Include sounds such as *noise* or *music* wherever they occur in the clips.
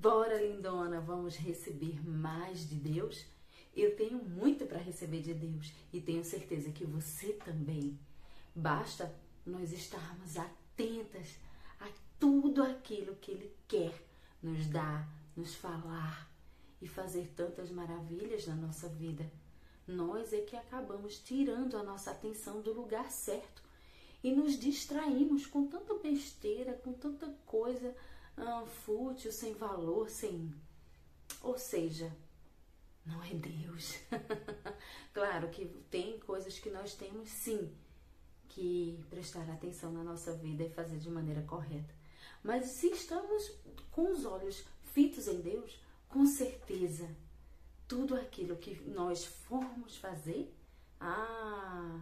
Bora, lindona, vamos receber mais de Deus? Eu tenho muito para receber de Deus e tenho certeza que você também. Basta nós estarmos atentas a tudo aquilo que Ele quer nos dar, nos falar e fazer tantas maravilhas na nossa vida. Nós é que acabamos tirando a nossa atenção do lugar certo e nos distraímos com tanta besteira, com tanta coisa ah, fútil, sem valor, sem. Ou seja, não é Deus. *laughs* claro que tem coisas que nós temos sim que prestar atenção na nossa vida e fazer de maneira correta. Mas se estamos com os olhos fitos em Deus, com certeza tudo aquilo que nós formos fazer, ah,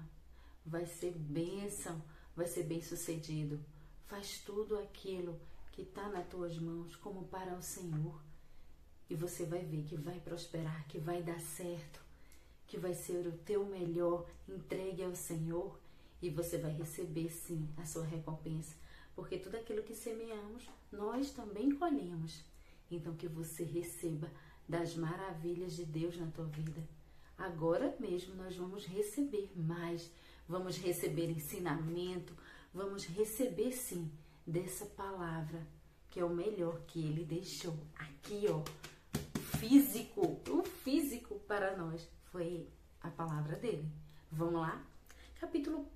vai ser bênção, vai ser bem sucedido. Faz tudo aquilo que está nas tuas mãos como para o Senhor. E você vai ver que vai prosperar, que vai dar certo, que vai ser o teu melhor entregue ao Senhor e você vai receber sim a sua recompensa, porque tudo aquilo que semeamos, nós também colhemos. Então que você receba das maravilhas de Deus na tua vida. Agora mesmo nós vamos receber mais, vamos receber ensinamento, vamos receber sim dessa palavra, que é o melhor que ele deixou aqui, ó. Físico, o físico para nós foi a palavra dele. Vamos lá? Capítulo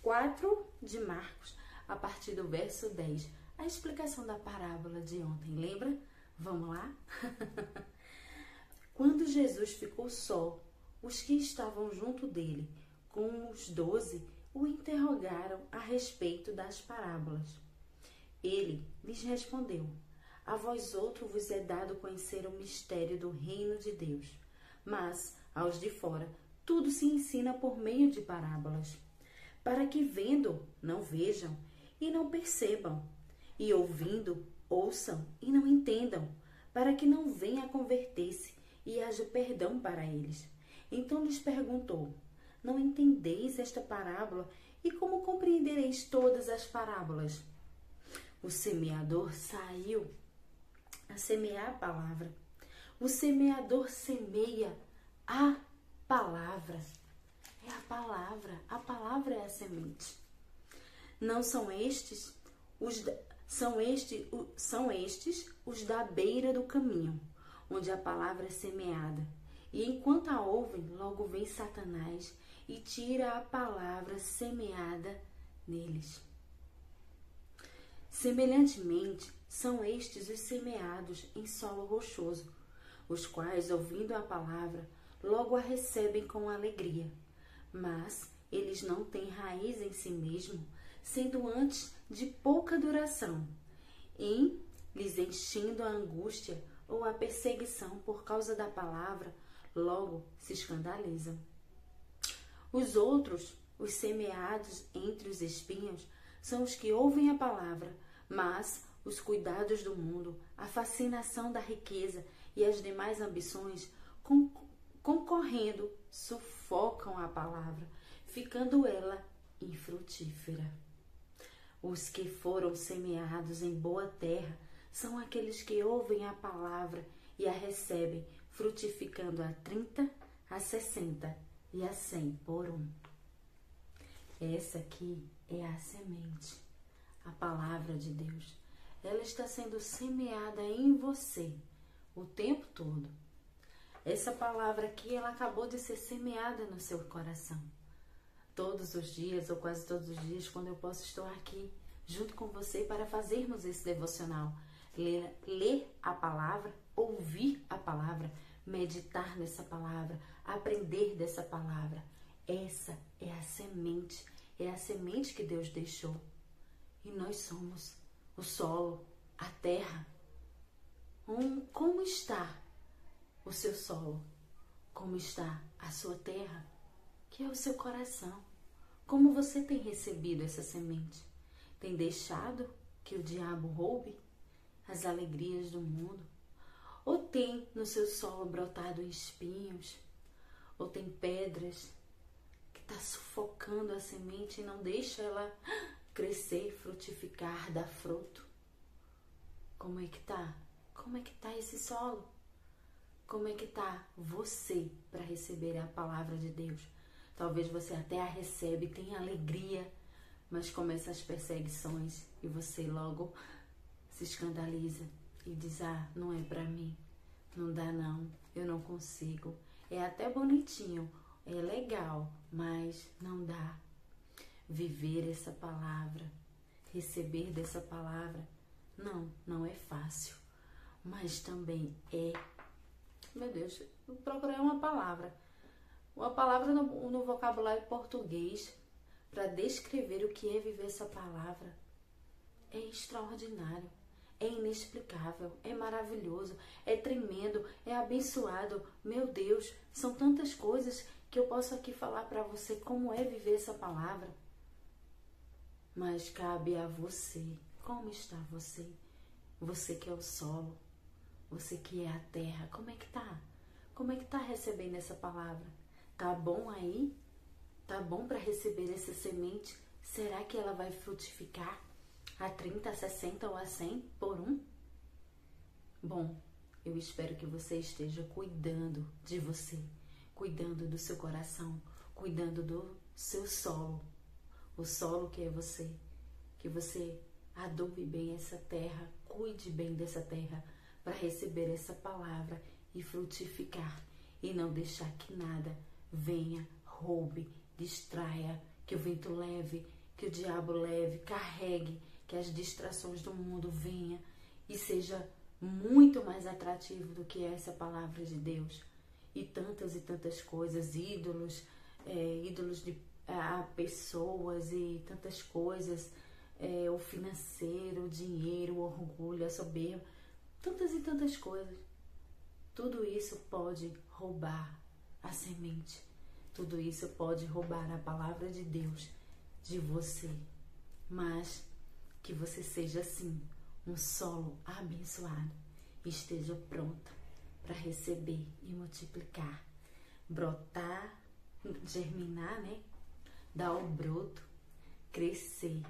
4 de Marcos, a partir do verso 10. A explicação da parábola de ontem, lembra? Vamos lá? *laughs* Quando Jesus ficou só, os que estavam junto dele, com os doze, o interrogaram a respeito das parábolas. Ele lhes respondeu: A vós outro vos é dado conhecer o mistério do reino de Deus, mas aos de fora tudo se ensina por meio de parábolas, para que vendo não vejam e não percebam, e ouvindo ouçam e não entendam, para que não venha a converter-se e haja perdão para eles. Então lhes perguntou: Não entendeis esta parábola? E como compreendereis todas as parábolas? O semeador saiu a semear a palavra. O semeador semeia a palavra. É a palavra. A palavra é a semente. Não são estes os são, este, são estes os da beira do caminho, onde a palavra é semeada. E enquanto a ouvem, logo vem Satanás e tira a palavra semeada neles. Semelhantemente, são estes os semeados em solo rochoso, os quais, ouvindo a palavra, logo a recebem com alegria. Mas eles não têm raiz em si mesmo, sendo antes de pouca duração, em lhes enchendo a angústia ou a perseguição por causa da palavra, logo se escandalizam. Os outros, os semeados entre os espinhos, são os que ouvem a palavra, mas os cuidados do mundo, a fascinação da riqueza e as demais ambições concorrendo sufocam a palavra, ficando ela infrutífera. Os que foram semeados em boa terra são aqueles que ouvem a palavra e a recebem, frutificando a trinta, a sessenta e a cem por um. Essa aqui é a semente a palavra de Deus. Ela está sendo semeada em você o tempo todo. Essa palavra aqui, ela acabou de ser semeada no seu coração. Todos os dias, ou quase todos os dias, quando eu posso estar aqui junto com você para fazermos esse devocional. Ler, ler a palavra, ouvir a palavra, meditar nessa palavra, aprender dessa palavra. Essa é a semente, é a semente que Deus deixou e nós somos o solo, a terra. Um, como está o seu solo? Como está a sua terra? Que é o seu coração. Como você tem recebido essa semente? Tem deixado que o diabo roube as alegrias do mundo? Ou tem no seu solo brotado espinhos? Ou tem pedras está sufocando a semente e não deixa ela crescer, frutificar, dar fruto. Como é que tá? Como é que tá esse solo? Como é que tá você para receber a palavra de Deus? Talvez você até a recebe, tenha alegria, mas começa as perseguições e você logo se escandaliza e diz: "Ah, não é para mim. Não dá não. Eu não consigo. É até bonitinho, é legal, mas não dá. Viver essa palavra, receber dessa palavra, não, não é fácil, mas também é. Meu Deus, eu procurei uma palavra. Uma palavra no, no vocabulário português para descrever o que é viver essa palavra. É extraordinário, é inexplicável, é maravilhoso, é tremendo, é abençoado. Meu Deus, são tantas coisas que eu posso aqui falar para você como é viver essa palavra. Mas cabe a você. Como está você? Você que é o solo, você que é a terra, como é que tá? Como é que tá recebendo essa palavra? Tá bom aí? Tá bom para receber essa semente? Será que ela vai frutificar a 30, a 60 ou a 100 por um? Bom, eu espero que você esteja cuidando de você cuidando do seu coração, cuidando do seu solo, o solo que é você, que você adobe bem essa terra, cuide bem dessa terra para receber essa palavra e frutificar e não deixar que nada venha, roube, distraia, que o vento leve, que o diabo leve, carregue, que as distrações do mundo venha e seja muito mais atrativo do que essa palavra de Deus e tantas e tantas coisas, ídolos, é, ídolos de a pessoas e tantas coisas, é, o financeiro, o dinheiro, o orgulho, a soberba, tantas e tantas coisas. Tudo isso pode roubar a semente. Tudo isso pode roubar a palavra de Deus de você. Mas que você seja assim, um solo abençoado, esteja pronta para receber e multiplicar, brotar, germinar, né? Dar o broto, crescer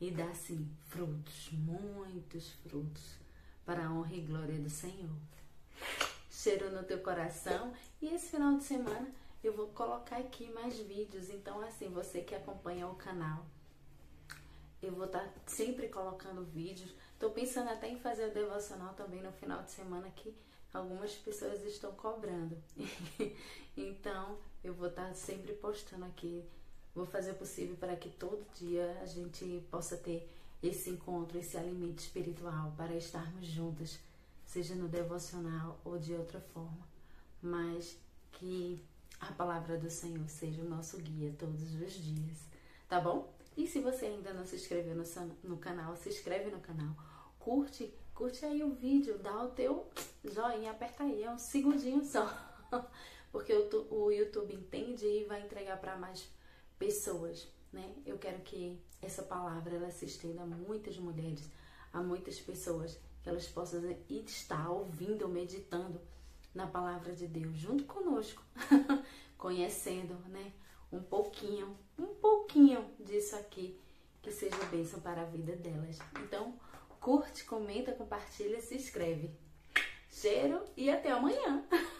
e dar sim frutos, muitos frutos, para a honra e glória do Senhor. Cheiro no teu coração e esse final de semana eu vou colocar aqui mais vídeos, então assim, você que acompanha o canal, eu vou estar tá sempre colocando vídeos. Tô pensando até em fazer o devocional também no final de semana que algumas pessoas estão cobrando. *laughs* então, eu vou estar sempre postando aqui. Vou fazer o possível para que todo dia a gente possa ter esse encontro, esse alimento espiritual para estarmos juntas, seja no devocional ou de outra forma. Mas que a palavra do Senhor seja o nosso guia todos os dias, tá bom? E se você ainda não se inscreveu no, no canal, se inscreve no canal, curte curte aí o vídeo, dá o teu joinha, aperta aí, é um segundinho só. *laughs* Porque o, YouTube entende e vai entregar para mais pessoas, né? Eu quero que essa palavra ela se estenda a muitas mulheres, a muitas pessoas, que elas possam estar ouvindo, meditando na palavra de Deus junto conosco, *laughs* conhecendo, né? Um pouquinho, um pouquinho disso aqui que seja bênção para a vida delas. Então, curte, comenta, compartilha, se inscreve. Cheiro e até amanhã! *laughs*